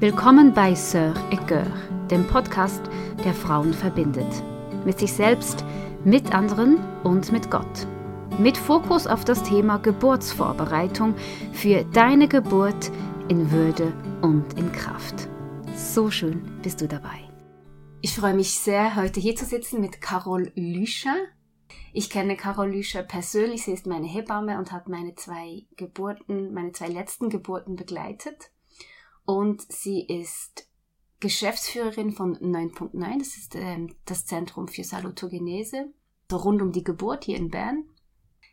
Willkommen bei Sœur et dem Podcast, der Frauen verbindet. Mit sich selbst, mit anderen und mit Gott. Mit Fokus auf das Thema Geburtsvorbereitung für deine Geburt in Würde und in Kraft. So schön bist du dabei. Ich freue mich sehr, heute hier zu sitzen mit Carol Lüscher. Ich kenne Carol Lüscher persönlich. Sie ist meine Hebamme und hat meine zwei Geburten, meine zwei letzten Geburten begleitet und sie ist Geschäftsführerin von 9.9, das ist ähm, das Zentrum für Salutogenese, rund um die Geburt hier in Bern.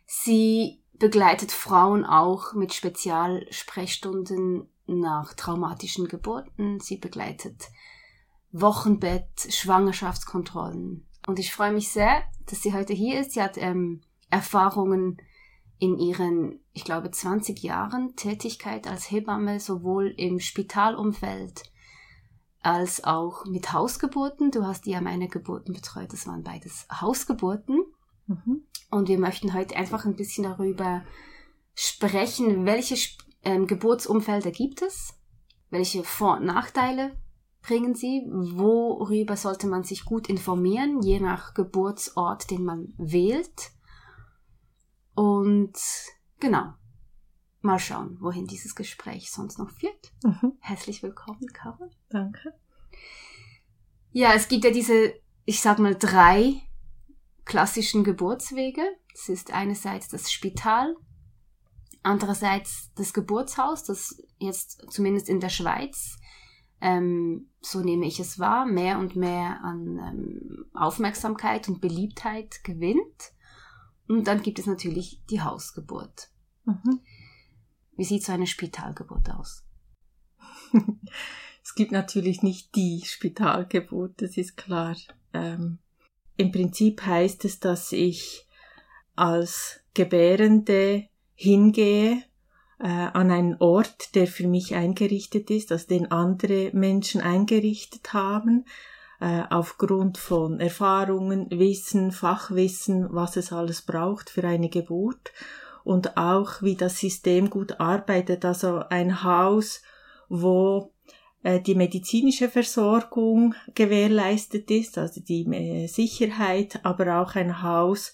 Sie begleitet Frauen auch mit Spezialsprechstunden nach traumatischen Geburten. Sie begleitet Wochenbett, Schwangerschaftskontrollen. Und ich freue mich sehr, dass sie heute hier ist. Sie hat ähm, Erfahrungen in ihren, ich glaube, 20 Jahren Tätigkeit als Hebamme sowohl im Spitalumfeld als auch mit Hausgeburten. Du hast ja meine Geburten betreut, das waren beides Hausgeburten. Mhm. Und wir möchten heute einfach ein bisschen darüber sprechen, welche ähm, Geburtsumfelder gibt es, welche Vor- und Nachteile bringen sie, worüber sollte man sich gut informieren, je nach Geburtsort, den man wählt und genau, mal schauen, wohin dieses Gespräch sonst noch führt. Mhm. Herzlich willkommen, Carol. Danke. Ja, es gibt ja diese, ich sag mal, drei klassischen Geburtswege. Es ist einerseits das Spital, andererseits das Geburtshaus, das jetzt zumindest in der Schweiz, ähm, so nehme ich es wahr, mehr und mehr an ähm, Aufmerksamkeit und Beliebtheit gewinnt. Und dann gibt es natürlich die Hausgeburt. Mhm. Wie sieht so eine Spitalgeburt aus? es gibt natürlich nicht die Spitalgeburt, das ist klar. Ähm, Im Prinzip heißt es, dass ich als Gebärende hingehe äh, an einen Ort, der für mich eingerichtet ist, also den andere Menschen eingerichtet haben, äh, aufgrund von Erfahrungen, Wissen, Fachwissen, was es alles braucht für eine Geburt und auch wie das System gut arbeitet. Also ein Haus, wo äh, die medizinische Versorgung gewährleistet ist, also die äh, Sicherheit, aber auch ein Haus,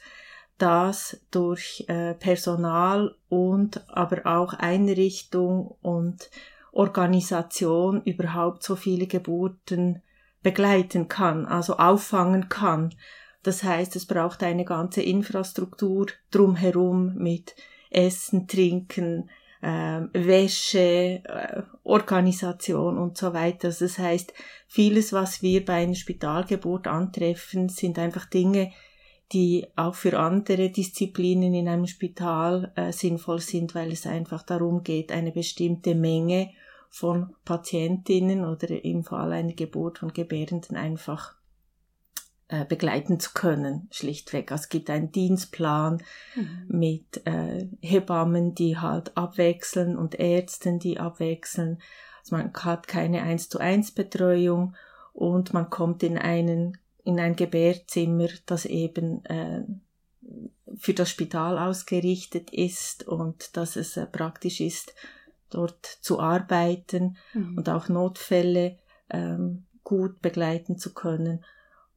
das durch Personal und aber auch Einrichtung und Organisation überhaupt so viele Geburten begleiten kann, also auffangen kann. Das heißt, es braucht eine ganze Infrastruktur drumherum mit Essen, Trinken, äh, Wäsche, äh, Organisation und so weiter. Also das heißt, vieles, was wir bei einer Spitalgeburt antreffen, sind einfach Dinge, die auch für andere Disziplinen in einem Spital äh, sinnvoll sind, weil es einfach darum geht, eine bestimmte Menge von Patientinnen oder im Fall einer Geburt von Gebärenden einfach äh, begleiten zu können, schlichtweg. Also es gibt einen Dienstplan mhm. mit äh, Hebammen, die halt abwechseln und Ärzten, die abwechseln. Also man hat keine eins zu eins Betreuung und man kommt in einen in ein Gebärzimmer, das eben äh, für das Spital ausgerichtet ist und dass es äh, praktisch ist, dort zu arbeiten mhm. und auch Notfälle ähm, gut begleiten zu können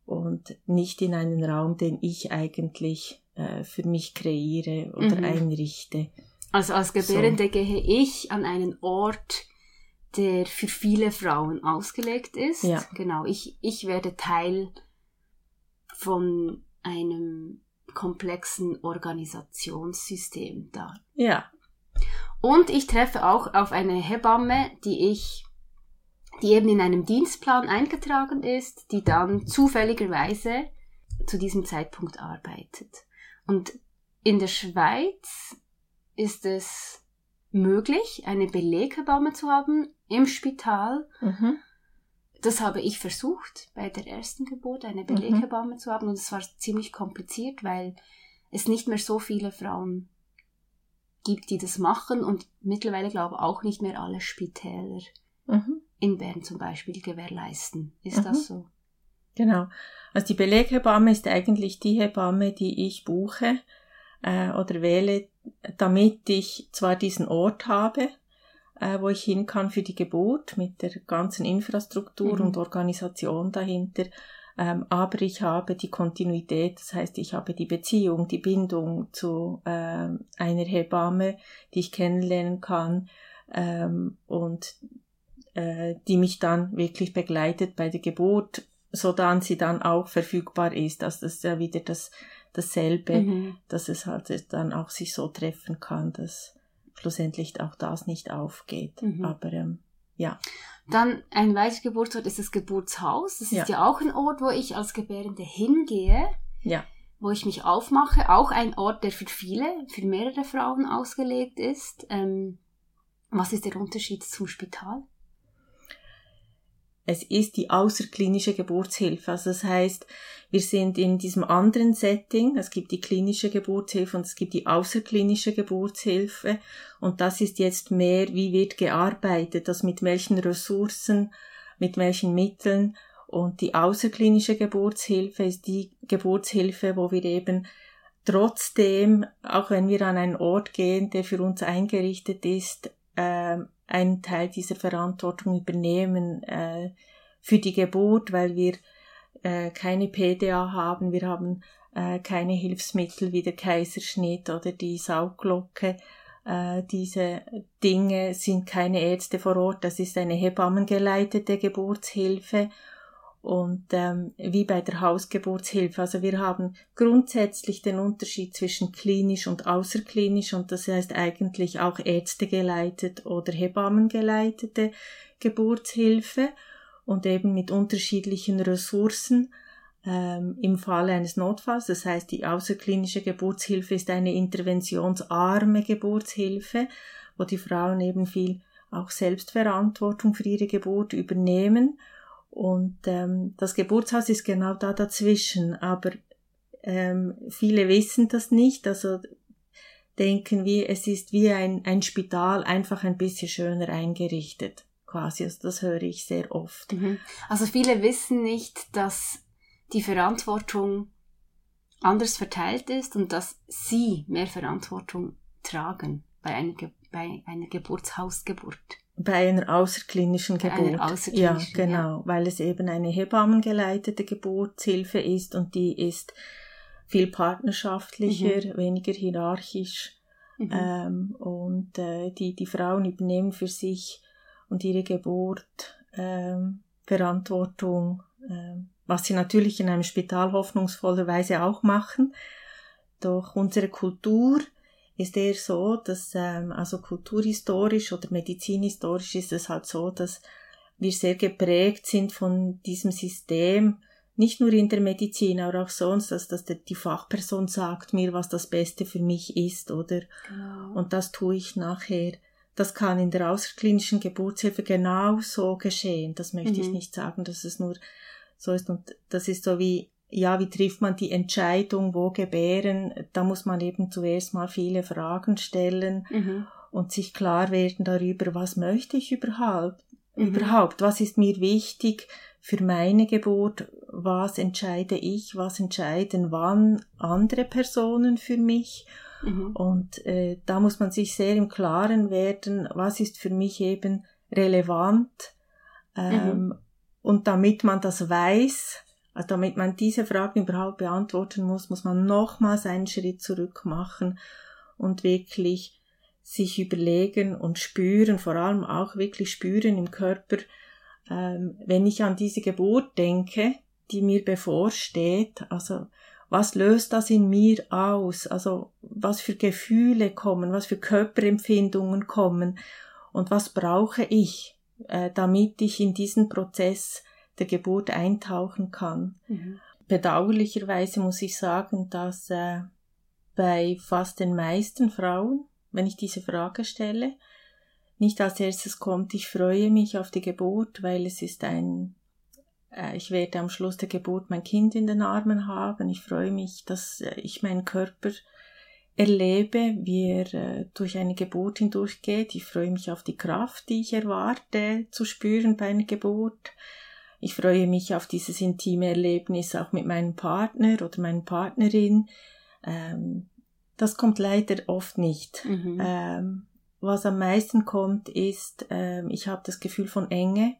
und nicht in einen Raum, den ich eigentlich äh, für mich kreiere oder mhm. einrichte. Also als Gebärende so. gehe ich an einen Ort, der für viele Frauen ausgelegt ist. Ja. Genau, ich, ich werde Teil von einem komplexen Organisationssystem da. Ja. Und ich treffe auch auf eine Hebamme, die ich, die eben in einem Dienstplan eingetragen ist, die dann zufälligerweise zu diesem Zeitpunkt arbeitet. Und in der Schweiz ist es möglich, eine Beleghebamme zu haben im Spital. Mhm. Das habe ich versucht, bei der ersten Geburt eine mhm. Beleghebamme mhm. zu haben. Und es war ziemlich kompliziert, weil es nicht mehr so viele Frauen gibt, die das machen und mittlerweile glaube ich auch nicht mehr alle Spitäler mhm. in Bern zum Beispiel gewährleisten. Ist mhm. das so? Genau. Also die Beleghebamme ist eigentlich die Hebamme, die ich buche äh, oder wähle, damit ich zwar diesen Ort habe, äh, wo ich hin kann für die Geburt mit der ganzen Infrastruktur mhm. und Organisation dahinter. Ähm, aber ich habe die Kontinuität, das heißt, ich habe die Beziehung, die Bindung zu äh, einer Hebamme, die ich kennenlernen kann ähm, und äh, die mich dann wirklich begleitet bei der Geburt, so dann sie dann auch verfügbar ist. Also das ist ja wieder das dasselbe, mhm. dass es halt dann auch sich so treffen kann, dass schlussendlich auch das nicht aufgeht. Mhm. Aber ähm, ja. Dann ein weiterer Geburtsort ist das Geburtshaus. Das ja. ist ja auch ein Ort, wo ich als Gebärende hingehe. Ja. Wo ich mich aufmache. Auch ein Ort, der für viele, für mehrere Frauen ausgelegt ist. Ähm, was ist der Unterschied zum Spital? Es ist die außerklinische Geburtshilfe. Also das heißt, wir sind in diesem anderen Setting. Es gibt die klinische Geburtshilfe und es gibt die außerklinische Geburtshilfe. Und das ist jetzt mehr, wie wird gearbeitet, das mit welchen Ressourcen, mit welchen Mitteln. Und die außerklinische Geburtshilfe ist die Geburtshilfe, wo wir eben trotzdem, auch wenn wir an einen Ort gehen, der für uns eingerichtet ist, äh, einen Teil dieser Verantwortung übernehmen äh, für die Geburt, weil wir äh, keine PDA haben, wir haben äh, keine Hilfsmittel wie der Kaiserschnitt oder die Saugglocke. Äh, diese Dinge sind keine Ärzte vor Ort, das ist eine hebammengeleitete Geburtshilfe und ähm, wie bei der Hausgeburtshilfe. Also wir haben grundsätzlich den Unterschied zwischen klinisch und außerklinisch und das heißt eigentlich auch ärztegeleitet oder Hebammengeleitete Geburtshilfe und eben mit unterschiedlichen Ressourcen ähm, im Falle eines Notfalls. Das heißt, die außerklinische Geburtshilfe ist eine interventionsarme Geburtshilfe, wo die Frauen eben viel auch Selbstverantwortung für ihre Geburt übernehmen und ähm, das Geburtshaus ist genau da dazwischen, aber ähm, viele wissen das nicht, also denken wir, es ist wie ein, ein Spital, einfach ein bisschen schöner eingerichtet, quasi. Also das höre ich sehr oft. Mhm. Also viele wissen nicht, dass die Verantwortung anders verteilt ist und dass sie mehr Verantwortung tragen bei einer, Ge bei einer Geburtshausgeburt. Bei einer außerklinischen Geburt. Einer außerklinischen, ja, genau, ja. weil es eben eine hebammengeleitete Geburtshilfe ist und die ist viel partnerschaftlicher, mhm. weniger hierarchisch. Mhm. Ähm, und äh, die, die Frauen übernehmen für sich und ihre Geburt ähm, Verantwortung, äh, was sie natürlich in einem Spital hoffnungsvollerweise auch machen. Doch unsere Kultur ist eher so, dass ähm, also kulturhistorisch oder medizinhistorisch ist es halt so, dass wir sehr geprägt sind von diesem System, nicht nur in der Medizin, aber auch sonst, dass, dass die Fachperson sagt mir, was das Beste für mich ist, oder? Genau. Und das tue ich nachher. Das kann in der außerklinischen Geburtshilfe genauso geschehen. Das möchte mhm. ich nicht sagen, dass es nur so ist. Und das ist so wie ja, wie trifft man die Entscheidung, wo gebären? Da muss man eben zuerst mal viele Fragen stellen mhm. und sich klar werden darüber, was möchte ich überhaupt? Mhm. Überhaupt, was ist mir wichtig für meine Geburt? Was entscheide ich? Was entscheiden wann andere Personen für mich? Mhm. Und äh, da muss man sich sehr im Klaren werden, was ist für mich eben relevant. Ähm, mhm. Und damit man das weiß, also damit man diese Fragen überhaupt beantworten muss, muss man nochmals einen Schritt zurück machen und wirklich sich überlegen und spüren, vor allem auch wirklich spüren im Körper, ähm, wenn ich an diese Geburt denke, die mir bevorsteht, also was löst das in mir aus? Also was für Gefühle kommen, was für Körperempfindungen kommen und was brauche ich, äh, damit ich in diesen Prozess der Geburt eintauchen kann. Mhm. Bedauerlicherweise muss ich sagen, dass äh, bei fast den meisten Frauen, wenn ich diese Frage stelle, nicht als erstes kommt, ich freue mich auf die Geburt, weil es ist ein, äh, ich werde am Schluss der Geburt mein Kind in den Armen haben. Ich freue mich, dass äh, ich meinen Körper erlebe, wie er äh, durch eine Geburt hindurchgeht. Ich freue mich auf die Kraft, die ich erwarte zu spüren bei einer Geburt. Ich freue mich auf dieses intime Erlebnis auch mit meinem Partner oder meiner Partnerin. Ähm, das kommt leider oft nicht. Mhm. Ähm, was am meisten kommt, ist, äh, ich habe das Gefühl von Enge,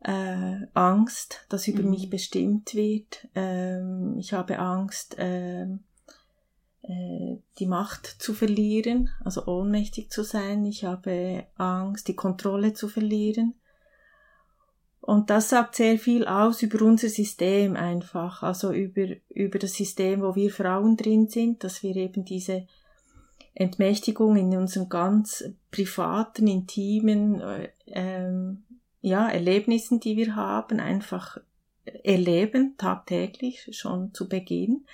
äh, Angst, dass über mhm. mich bestimmt wird. Ähm, ich habe Angst, äh, äh, die Macht zu verlieren, also ohnmächtig zu sein. Ich habe Angst, die Kontrolle zu verlieren. Und das sagt sehr viel aus über unser System einfach, also über, über das System, wo wir Frauen drin sind, dass wir eben diese Entmächtigung in unseren ganz privaten, intimen äh, ähm, ja, Erlebnissen, die wir haben, einfach erleben, tagtäglich schon zu Beginn.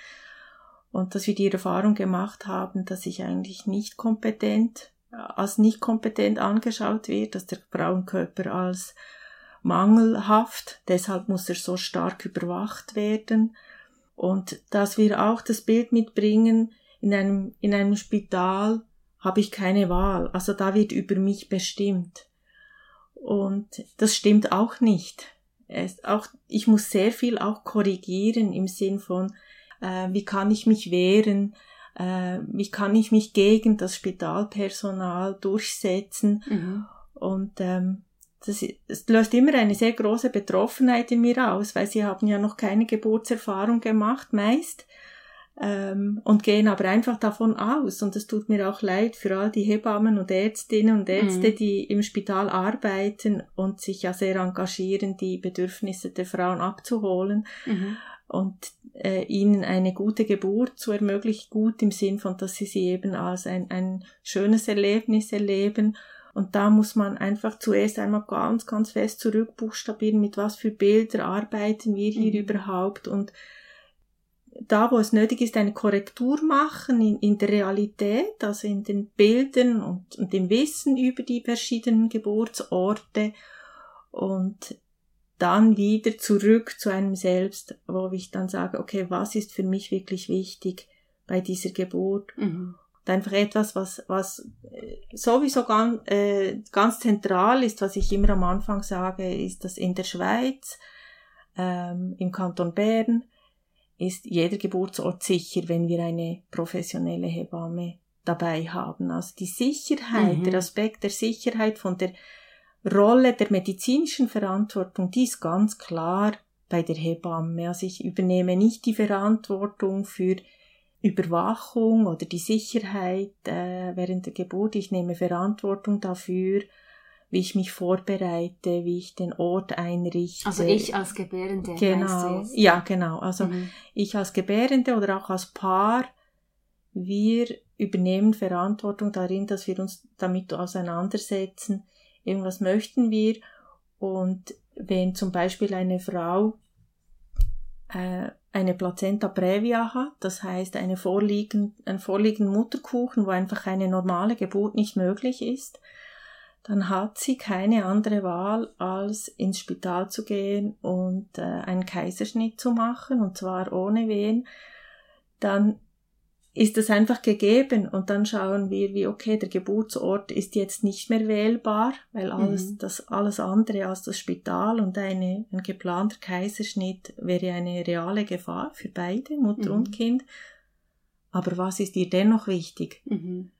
Und dass wir die Erfahrung gemacht haben, dass ich eigentlich nicht kompetent, als nicht kompetent angeschaut wird, dass der Frauenkörper als mangelhaft, deshalb muss er so stark überwacht werden. Und dass wir auch das Bild mitbringen, in einem, in einem Spital habe ich keine Wahl, also da wird über mich bestimmt. Und das stimmt auch nicht. Es auch, ich muss sehr viel auch korrigieren im Sinn von, äh, wie kann ich mich wehren, äh, wie kann ich mich gegen das Spitalpersonal durchsetzen. Mhm. Und ähm, das, das löst immer eine sehr große Betroffenheit in mir aus, weil sie haben ja noch keine Geburtserfahrung gemacht, meist ähm, und gehen aber einfach davon aus. Und es tut mir auch leid für all die Hebammen und Ärztinnen und Ärzte, mhm. die im Spital arbeiten und sich ja sehr engagieren, die Bedürfnisse der Frauen abzuholen mhm. und äh, ihnen eine gute Geburt zu ermöglichen, gut im Sinn von, dass sie sie eben als ein, ein schönes Erlebnis erleben. Und da muss man einfach zuerst einmal ganz, ganz fest zurückbuchstabieren, mit was für Bilder arbeiten wir hier mhm. überhaupt und da, wo es nötig ist, eine Korrektur machen in, in der Realität, also in den Bildern und, und dem Wissen über die verschiedenen Geburtsorte und dann wieder zurück zu einem selbst, wo ich dann sage, okay, was ist für mich wirklich wichtig bei dieser Geburt? Mhm. Einfach etwas, was, was äh, sowieso ganz, äh, ganz zentral ist, was ich immer am Anfang sage, ist, dass in der Schweiz, ähm, im Kanton Bern, ist jeder Geburtsort sicher, wenn wir eine professionelle Hebamme dabei haben. Also die Sicherheit, mhm. der Aspekt der Sicherheit von der Rolle der medizinischen Verantwortung, die ist ganz klar bei der Hebamme. Also ich übernehme nicht die Verantwortung für Überwachung oder die Sicherheit äh, während der Geburt. Ich nehme Verantwortung dafür, wie ich mich vorbereite, wie ich den Ort einrichte. Also ich als Gebärende. Genau. Ja, genau. Also mhm. ich als Gebärende oder auch als Paar, wir übernehmen Verantwortung darin, dass wir uns damit auseinandersetzen. Irgendwas möchten wir. Und wenn zum Beispiel eine Frau äh, eine Plazenta previa hat, das heißt eine vorliegend, ein vorliegenden Mutterkuchen, wo einfach eine normale Geburt nicht möglich ist, dann hat sie keine andere Wahl, als ins Spital zu gehen und äh, einen Kaiserschnitt zu machen, und zwar ohne Wehen, dann ist das einfach gegeben und dann schauen wir, wie okay, der Geburtsort ist jetzt nicht mehr wählbar, weil alles, mhm. das, alles andere als das Spital und eine, ein geplanter Kaiserschnitt wäre eine reale Gefahr für beide, Mutter mhm. und Kind. Aber was ist ihr dennoch wichtig? Mhm.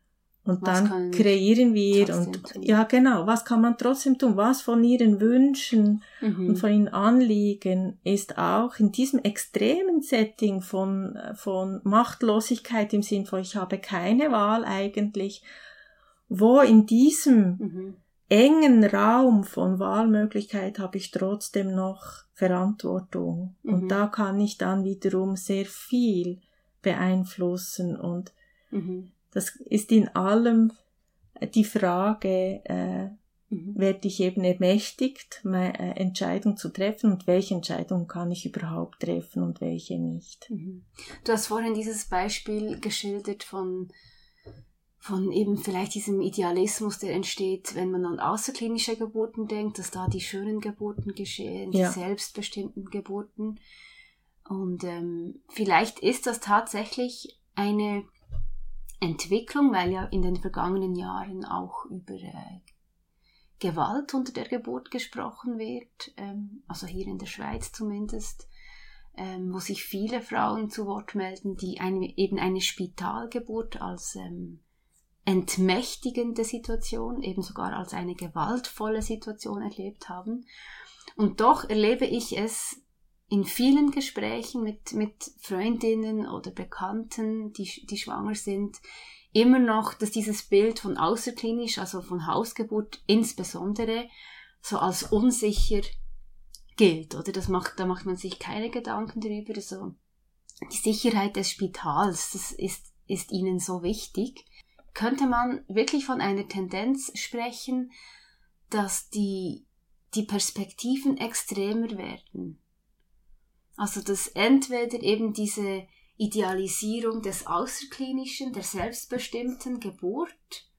Und was dann kreieren wir und tun? ja genau, was kann man trotzdem tun? Was von ihren Wünschen mhm. und von ihren Anliegen ist auch in diesem extremen Setting von, von Machtlosigkeit im Sinn von ich habe keine Wahl eigentlich, wo in diesem mhm. engen Raum von Wahlmöglichkeit habe ich trotzdem noch Verantwortung. Mhm. Und da kann ich dann wiederum sehr viel beeinflussen und mhm. Das ist in allem die Frage, äh, mhm. werde ich eben ermächtigt, meine äh, Entscheidung zu treffen und welche Entscheidung kann ich überhaupt treffen und welche nicht. Mhm. Du hast vorhin dieses Beispiel geschildert von von eben vielleicht diesem Idealismus, der entsteht, wenn man an außerklinische Geburten denkt, dass da die schönen Geburten geschehen, ja. die selbstbestimmten Geburten. Und ähm, vielleicht ist das tatsächlich eine Entwicklung, weil ja in den vergangenen Jahren auch über äh, Gewalt unter der Geburt gesprochen wird, ähm, also hier in der Schweiz zumindest, ähm, wo sich viele Frauen zu Wort melden, die eine, eben eine Spitalgeburt als ähm, entmächtigende Situation, eben sogar als eine gewaltvolle Situation erlebt haben. Und doch erlebe ich es in vielen Gesprächen mit, mit Freundinnen oder Bekannten, die, die schwanger sind, immer noch, dass dieses Bild von außerklinisch, also von Hausgeburt insbesondere, so als unsicher gilt, oder? Das macht, da macht man sich keine Gedanken darüber, so. Die Sicherheit des Spitals, das ist, ist ihnen so wichtig. Könnte man wirklich von einer Tendenz sprechen, dass die, die Perspektiven extremer werden? Also, dass entweder eben diese Idealisierung des Außerklinischen, der selbstbestimmten Geburt,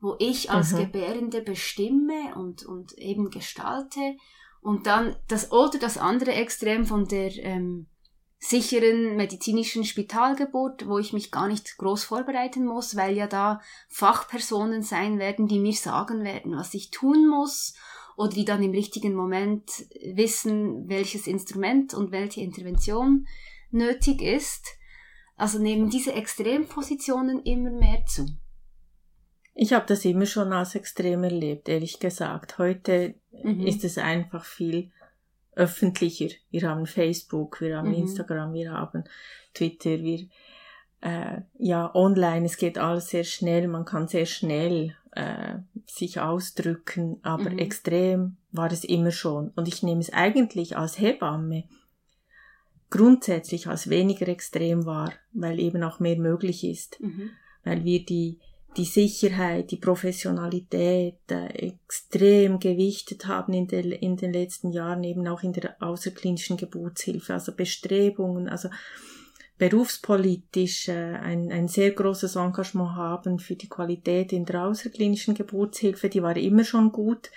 wo ich als mhm. Gebärende bestimme und, und eben gestalte, und dann das oder das andere Extrem von der ähm, sicheren medizinischen Spitalgeburt, wo ich mich gar nicht groß vorbereiten muss, weil ja da Fachpersonen sein werden, die mir sagen werden, was ich tun muss oder die dann im richtigen Moment wissen, welches Instrument und welche Intervention nötig ist. Also nehmen diese Extrempositionen immer mehr zu. Ich habe das immer schon als extrem erlebt, ehrlich gesagt. Heute mhm. ist es einfach viel öffentlicher. Wir haben Facebook, wir haben mhm. Instagram, wir haben Twitter, wir äh, ja online. Es geht alles sehr schnell. Man kann sehr schnell äh, sich ausdrücken, aber mhm. extrem war es immer schon. Und ich nehme es eigentlich als Hebamme grundsätzlich als weniger extrem wahr, weil eben auch mehr möglich ist, mhm. weil wir die die Sicherheit, die Professionalität äh, extrem gewichtet haben in, der, in den letzten Jahren, eben auch in der außerklinischen Geburtshilfe, also Bestrebungen, also berufspolitisch äh, ein, ein sehr großes Engagement haben für die Qualität in der außerklinischen Geburtshilfe, die war immer schon gut,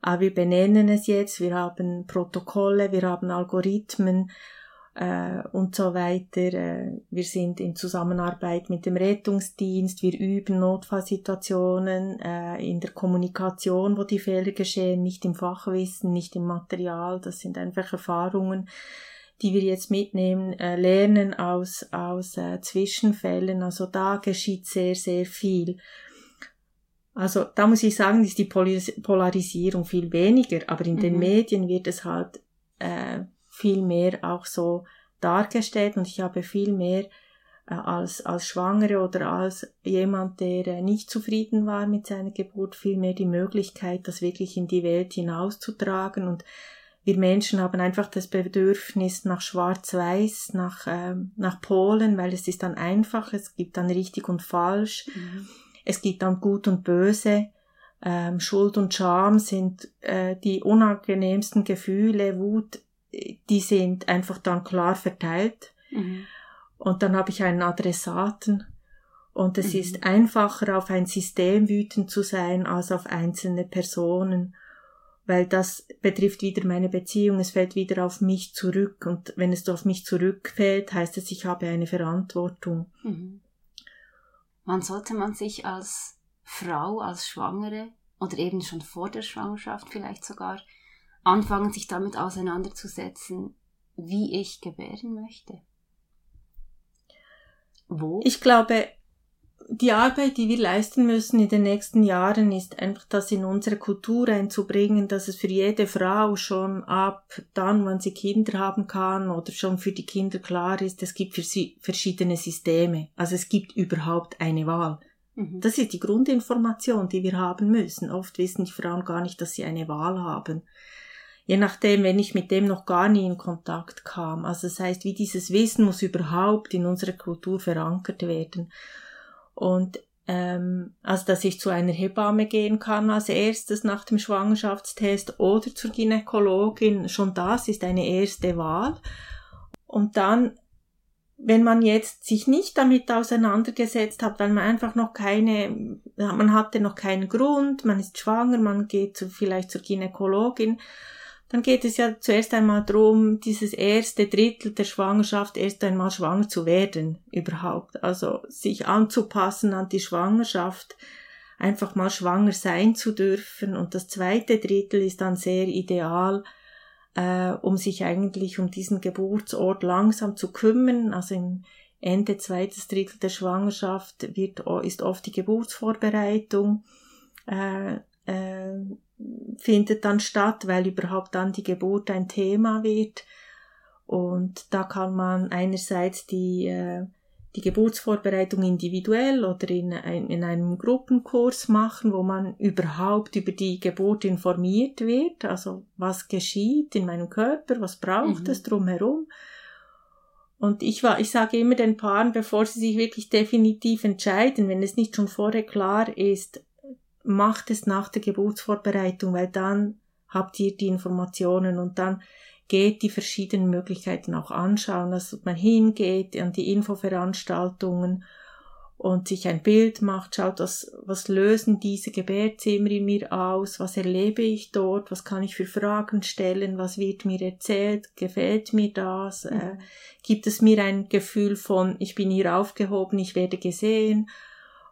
aber wir benennen es jetzt, wir haben Protokolle, wir haben Algorithmen, äh, und so weiter. Äh, wir sind in Zusammenarbeit mit dem Rettungsdienst, wir üben Notfallsituationen äh, in der Kommunikation, wo die Fehler geschehen, nicht im Fachwissen, nicht im Material. Das sind einfach Erfahrungen, die wir jetzt mitnehmen, äh, lernen aus, aus äh, Zwischenfällen. Also da geschieht sehr, sehr viel. Also da muss ich sagen, ist die Polarisierung viel weniger, aber in mhm. den Medien wird es halt äh, viel mehr auch so dargestellt und ich habe viel mehr äh, als, als Schwangere oder als jemand, der äh, nicht zufrieden war mit seiner Geburt, viel mehr die Möglichkeit, das wirklich in die Welt hinauszutragen und wir Menschen haben einfach das Bedürfnis nach Schwarz-Weiß, nach, äh, nach Polen, weil es ist dann einfach, es gibt dann richtig und falsch, mhm. es gibt dann gut und böse, ähm, Schuld und Scham sind äh, die unangenehmsten Gefühle, Wut die sind einfach dann klar verteilt. Mhm. Und dann habe ich einen Adressaten. Und es mhm. ist einfacher, auf ein System wütend zu sein, als auf einzelne Personen. Weil das betrifft wieder meine Beziehung, es fällt wieder auf mich zurück. Und wenn es auf mich zurückfällt, heißt es, ich habe eine Verantwortung. Mhm. Wann sollte man sich als Frau, als Schwangere oder eben schon vor der Schwangerschaft vielleicht sogar anfangen, sich damit auseinanderzusetzen, wie ich gebären möchte. Wo? Ich glaube, die Arbeit, die wir leisten müssen in den nächsten Jahren, ist einfach das in unsere Kultur einzubringen, dass es für jede Frau schon ab dann, wann sie Kinder haben kann oder schon für die Kinder klar ist, es gibt für sie verschiedene Systeme. Also es gibt überhaupt eine Wahl. Mhm. Das ist die Grundinformation, die wir haben müssen. Oft wissen die Frauen gar nicht, dass sie eine Wahl haben je nachdem, wenn ich mit dem noch gar nie in Kontakt kam. Also das heißt, wie dieses Wissen muss überhaupt in unserer Kultur verankert werden. Und ähm, also dass ich zu einer Hebamme gehen kann als erstes nach dem Schwangerschaftstest oder zur Gynäkologin, schon das ist eine erste Wahl. Und dann wenn man jetzt sich nicht damit auseinandergesetzt hat, weil man einfach noch keine, man hatte noch keinen Grund, man ist schwanger, man geht zu, vielleicht zur Gynäkologin, dann geht es ja zuerst einmal darum, dieses erste Drittel der Schwangerschaft erst einmal schwanger zu werden überhaupt. Also sich anzupassen an die Schwangerschaft, einfach mal schwanger sein zu dürfen. Und das zweite Drittel ist dann sehr ideal, äh, um sich eigentlich um diesen Geburtsort langsam zu kümmern. Also im, Ende zweites Drittel der Schwangerschaft wird, ist oft die Geburtsvorbereitung, äh, äh, findet dann statt, weil überhaupt dann die Geburt ein Thema wird. Und da kann man einerseits die, äh, die Geburtsvorbereitung individuell oder in, ein, in einem Gruppenkurs machen, wo man überhaupt über die Geburt informiert wird, also was geschieht in meinem Körper, was braucht mhm. es drumherum. Und ich war, ich sage immer den Paaren, bevor sie sich wirklich definitiv entscheiden, wenn es nicht schon vorher klar ist, macht es nach der Geburtsvorbereitung, weil dann habt ihr die Informationen und dann geht die verschiedenen Möglichkeiten auch anschauen, dass man hingeht an die Infoveranstaltungen und sich ein Bild macht, schaut, was, was lösen diese Gebärzimmer in mir aus, was erlebe ich dort, was kann ich für Fragen stellen, was wird mir erzählt, gefällt mir das, äh, mhm. gibt es mir ein Gefühl von, ich bin hier aufgehoben, ich werde gesehen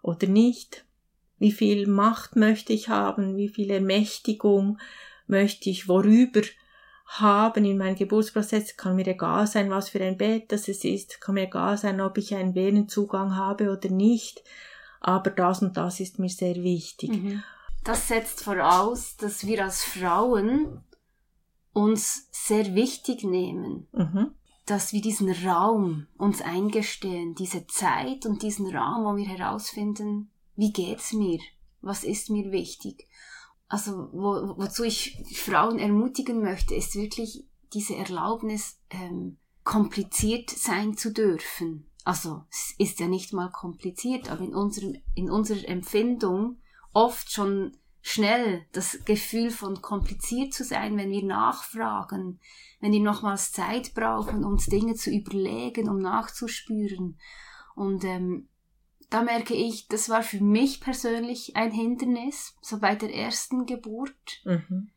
oder nicht, wie viel Macht möchte ich haben, wie viel Ermächtigung möchte ich, worüber haben in meinem Geburtsprozess, kann mir egal sein, was für ein Bett das es ist, kann mir egal sein, ob ich einen Venenzugang habe oder nicht, aber das und das ist mir sehr wichtig. Mhm. Das setzt voraus, dass wir als Frauen uns sehr wichtig nehmen, mhm. dass wir diesen Raum uns eingestehen, diese Zeit und diesen Raum, wo wir herausfinden, wie geht's mir, was ist mir wichtig also wo, wozu ich Frauen ermutigen möchte, ist wirklich diese Erlaubnis, ähm, kompliziert sein zu dürfen. Also es ist ja nicht mal kompliziert, aber in unserem, in unserer Empfindung oft schon schnell das Gefühl von kompliziert zu sein, wenn wir nachfragen, wenn wir nochmals Zeit brauchen, uns Dinge zu überlegen, um nachzuspüren. Und ähm, da merke ich, das war für mich persönlich ein Hindernis, so bei der ersten Geburt. Mhm.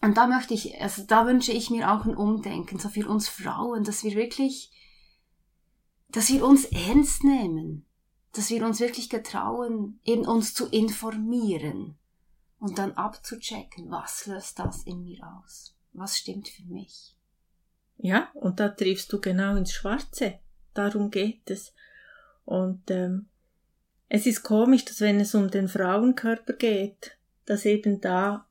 Und da möchte ich, also da wünsche ich mir auch ein Umdenken, so für uns Frauen, dass wir wirklich, dass wir uns ernst nehmen, dass wir uns wirklich getrauen, in uns zu informieren und dann abzuchecken, was löst das in mir aus? Was stimmt für mich? Ja, und da triffst du genau ins Schwarze. Darum geht es. Und ähm, es ist komisch, dass wenn es um den Frauenkörper geht, dass eben da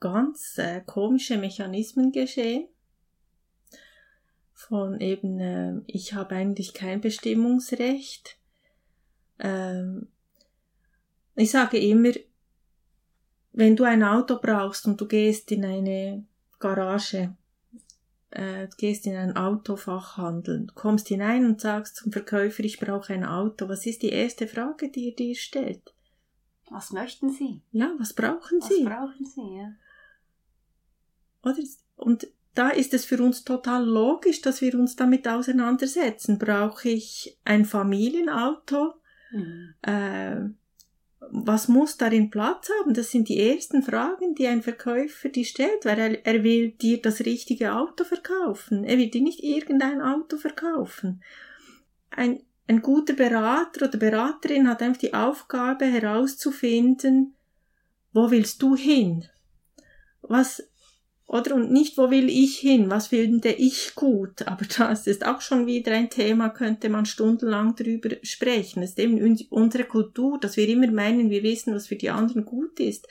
ganz äh, komische Mechanismen geschehen. Von eben, äh, ich habe eigentlich kein Bestimmungsrecht. Ähm, ich sage immer, wenn du ein Auto brauchst und du gehst in eine Garage, äh, du gehst in einen Autofachhandel, du kommst hinein und sagst zum Verkäufer, ich brauche ein Auto. Was ist die erste Frage, die er dir stellt? Was möchten Sie? Ja, was brauchen Sie? Was brauchen Sie, ja. Oder? Und da ist es für uns total logisch, dass wir uns damit auseinandersetzen. Brauche ich ein Familienauto? Mhm. Äh, was muss darin Platz haben? Das sind die ersten Fragen, die ein Verkäufer dir stellt, weil er, er will dir das richtige Auto verkaufen. Er will dir nicht irgendein Auto verkaufen. Ein, ein guter Berater oder Beraterin hat einfach die Aufgabe herauszufinden, wo willst du hin? Was oder und nicht, wo will ich hin? Was finde ich gut? Aber das ist auch schon wieder ein Thema, könnte man stundenlang darüber sprechen. Es ist eben unsere Kultur, dass wir immer meinen, wir wissen, was für die anderen gut ist.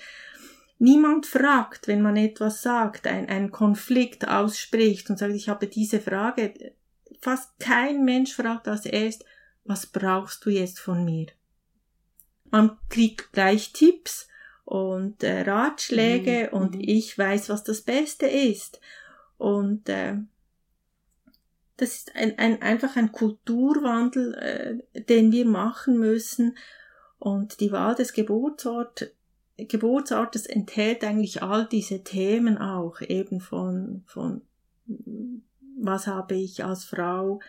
Niemand fragt, wenn man etwas sagt, ein, ein Konflikt ausspricht und sagt, ich habe diese Frage. Fast kein Mensch fragt als erst, was brauchst du jetzt von mir? Man kriegt gleich Tipps, und äh, Ratschläge mhm. und mhm. ich weiß, was das Beste ist. Und äh, das ist ein, ein, einfach ein Kulturwandel, äh, den wir machen müssen. Und die Wahl des Geburtsort, Geburtsortes enthält eigentlich all diese Themen auch, eben von, von was habe ich als Frau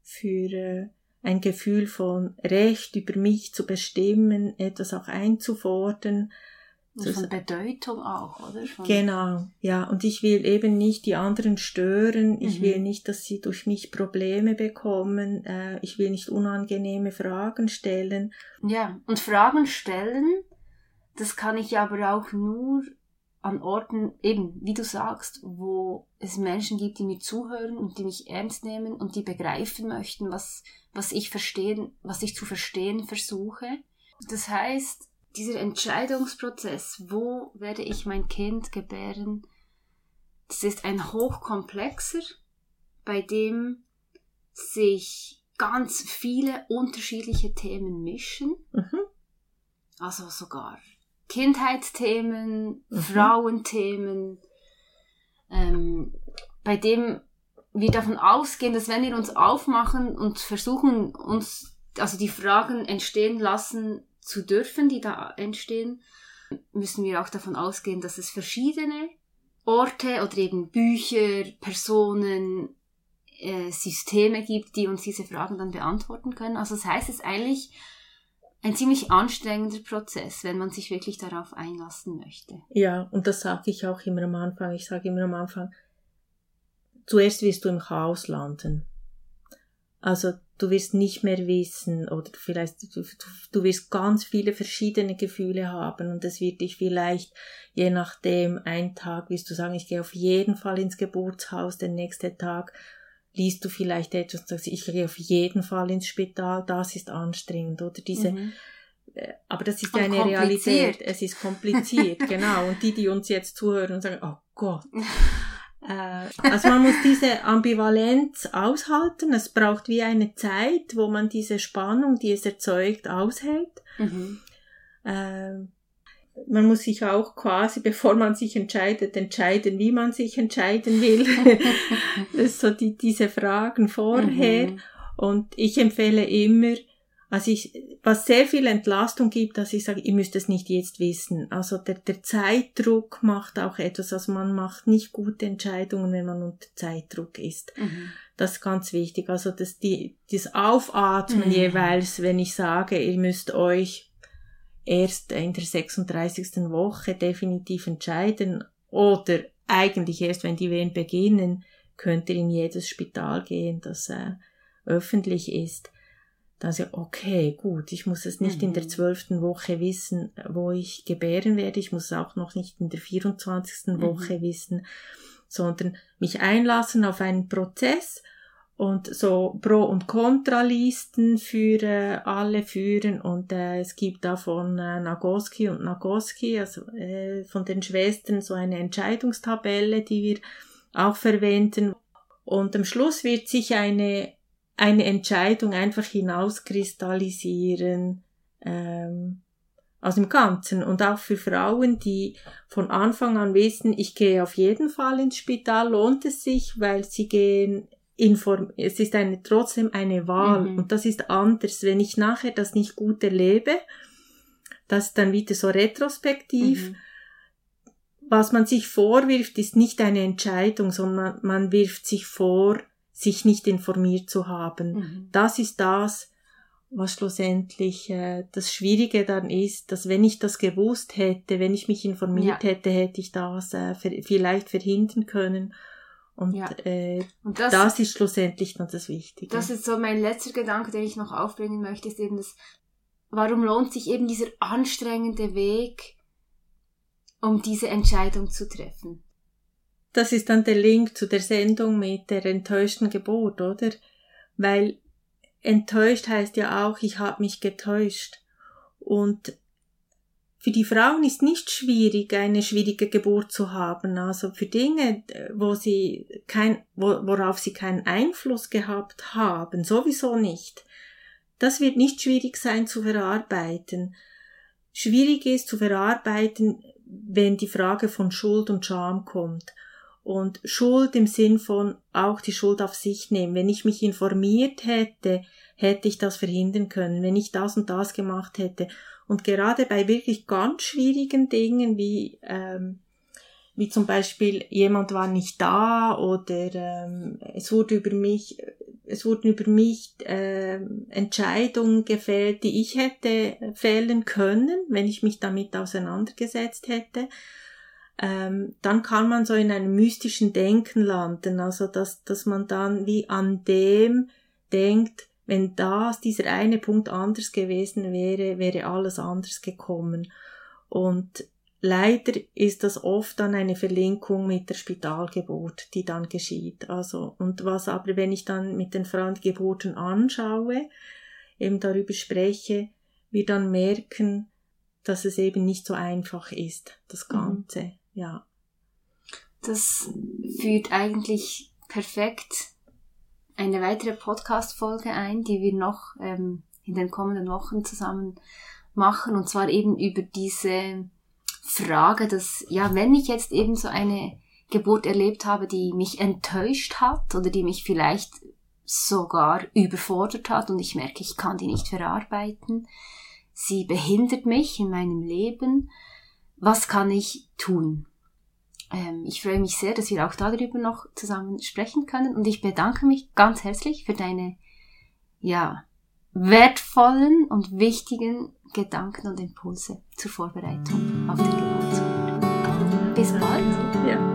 für äh, ein Gefühl von Recht über mich zu bestimmen, etwas auch einzufordern, von Bedeutung auch, oder? Von genau, ja. Und ich will eben nicht die anderen stören. Ich mhm. will nicht, dass sie durch mich Probleme bekommen. Äh, ich will nicht unangenehme Fragen stellen. Ja, und Fragen stellen, das kann ich aber auch nur an Orten, eben, wie du sagst, wo es Menschen gibt, die mir zuhören und die mich ernst nehmen und die begreifen möchten, was, was ich verstehen, was ich zu verstehen versuche. Das heißt, dieser Entscheidungsprozess, wo werde ich mein Kind gebären, das ist ein hochkomplexer, bei dem sich ganz viele unterschiedliche Themen mischen. Mhm. Also sogar Kindheitsthemen, mhm. Frauenthemen, ähm, bei dem wir davon ausgehen, dass wenn wir uns aufmachen und versuchen, uns, also die Fragen entstehen lassen zu dürfen, die da entstehen, müssen wir auch davon ausgehen, dass es verschiedene Orte oder eben Bücher, Personen, äh, Systeme gibt, die uns diese Fragen dann beantworten können. Also das heißt es ist eigentlich ein ziemlich anstrengender Prozess, wenn man sich wirklich darauf einlassen möchte. Ja, und das sage ich auch immer am Anfang. Ich sage immer am Anfang, zuerst wirst du im Chaos landen. Also du wirst nicht mehr wissen oder vielleicht du, du wirst ganz viele verschiedene Gefühle haben und es wird dich vielleicht je nachdem ein Tag wirst du sagen, ich gehe auf jeden Fall ins Geburtshaus, der nächste Tag liest du vielleicht etwas und sagst, ich gehe auf jeden Fall ins Spital, das ist anstrengend oder? Diese, mhm. Äh, aber das ist ja eine Realität, es ist kompliziert, genau, und die, die uns jetzt zuhören und sagen, oh Gott, also man muss diese Ambivalenz aushalten, es braucht wie eine Zeit, wo man diese Spannung, die es erzeugt, aushält. Mhm. Äh, man muss sich auch quasi, bevor man sich entscheidet, entscheiden, wie man sich entscheiden will. das ist so die, diese Fragen vorher. Mhm. Und ich empfehle immer, also ich, was sehr viel Entlastung gibt, dass ich sage, ihr müsst es nicht jetzt wissen. Also der, der Zeitdruck macht auch etwas, also man macht nicht gute Entscheidungen, wenn man unter Zeitdruck ist. Mhm. Das ist ganz wichtig. Also das, die, das Aufatmen mhm. jeweils, wenn ich sage, ihr müsst euch erst in der 36. Woche definitiv entscheiden oder eigentlich erst, wenn die Wehen beginnen, könnt ihr in jedes Spital gehen, das äh, öffentlich ist. Sage ich, okay, gut, ich muss es nicht mhm. in der mhm. zwölften Woche wissen, wo ich gebären werde, ich muss es auch noch nicht in der 24. Mhm. Woche wissen, sondern mich einlassen auf einen Prozess und so Pro- und Kontralisten für äh, alle führen und äh, es gibt da von äh, Nagoski und Nagoski, also äh, von den Schwestern so eine Entscheidungstabelle, die wir auch verwenden und am Schluss wird sich eine eine Entscheidung einfach hinauskristallisieren ähm, aus dem Ganzen und auch für Frauen, die von Anfang an wissen, ich gehe auf jeden Fall ins Spital, lohnt es sich, weil sie gehen inform es ist eine, trotzdem eine Wahl mhm. und das ist anders, wenn ich nachher das nicht gut erlebe, das ist dann wieder so retrospektiv. Mhm. Was man sich vorwirft, ist nicht eine Entscheidung, sondern man wirft sich vor, sich nicht informiert zu haben. Mhm. Das ist das, was schlussendlich äh, das Schwierige dann ist, dass wenn ich das gewusst hätte, wenn ich mich informiert ja. hätte, hätte ich das äh, vielleicht verhindern können. Und, ja. äh, und das, das, ist schlussendlich dann das Wichtige. Das ist so mein letzter Gedanke, den ich noch aufbringen möchte, ist eben das, warum lohnt sich eben dieser anstrengende Weg, um diese Entscheidung zu treffen? Das ist dann der Link zu der Sendung mit der enttäuschten Geburt, oder? Weil enttäuscht heißt ja auch, ich habe mich getäuscht. Und für die Frauen ist nicht schwierig, eine schwierige Geburt zu haben. Also für Dinge, wo sie kein, worauf sie keinen Einfluss gehabt haben, sowieso nicht. Das wird nicht schwierig sein zu verarbeiten. Schwierig ist zu verarbeiten, wenn die Frage von Schuld und Scham kommt. Und Schuld im Sinn von auch die Schuld auf sich nehmen. Wenn ich mich informiert hätte, hätte ich das verhindern können. Wenn ich das und das gemacht hätte. Und gerade bei wirklich ganz schwierigen Dingen wie ähm, wie zum Beispiel jemand war nicht da oder ähm, es wurde über mich es wurden über mich äh, Entscheidungen gefällt, die ich hätte fällen können, wenn ich mich damit auseinandergesetzt hätte. Ähm, dann kann man so in einem mystischen Denken landen, also dass, dass man dann wie an dem denkt, wenn das, dieser eine Punkt anders gewesen wäre, wäre alles anders gekommen. Und leider ist das oft dann eine Verlinkung mit der Spitalgeburt, die dann geschieht. Also, und was aber, wenn ich dann mit den Frauen die Geburten anschaue, eben darüber spreche, wir dann merken, dass es eben nicht so einfach ist, das mhm. Ganze, mhm. Ja. Das führt eigentlich perfekt eine weitere Podcast-Folge ein, die wir noch ähm, in den kommenden Wochen zusammen machen, und zwar eben über diese Frage, dass, ja, wenn ich jetzt eben so eine Geburt erlebt habe, die mich enttäuscht hat oder die mich vielleicht sogar überfordert hat und ich merke, ich kann die nicht verarbeiten, sie behindert mich in meinem Leben, was kann ich tun? Ähm, ich freue mich sehr, dass wir auch darüber noch zusammen sprechen können und ich bedanke mich ganz herzlich für deine, ja, wertvollen und wichtigen Gedanken und Impulse zur Vorbereitung auf den Geburtsort. Bis bald. Ja.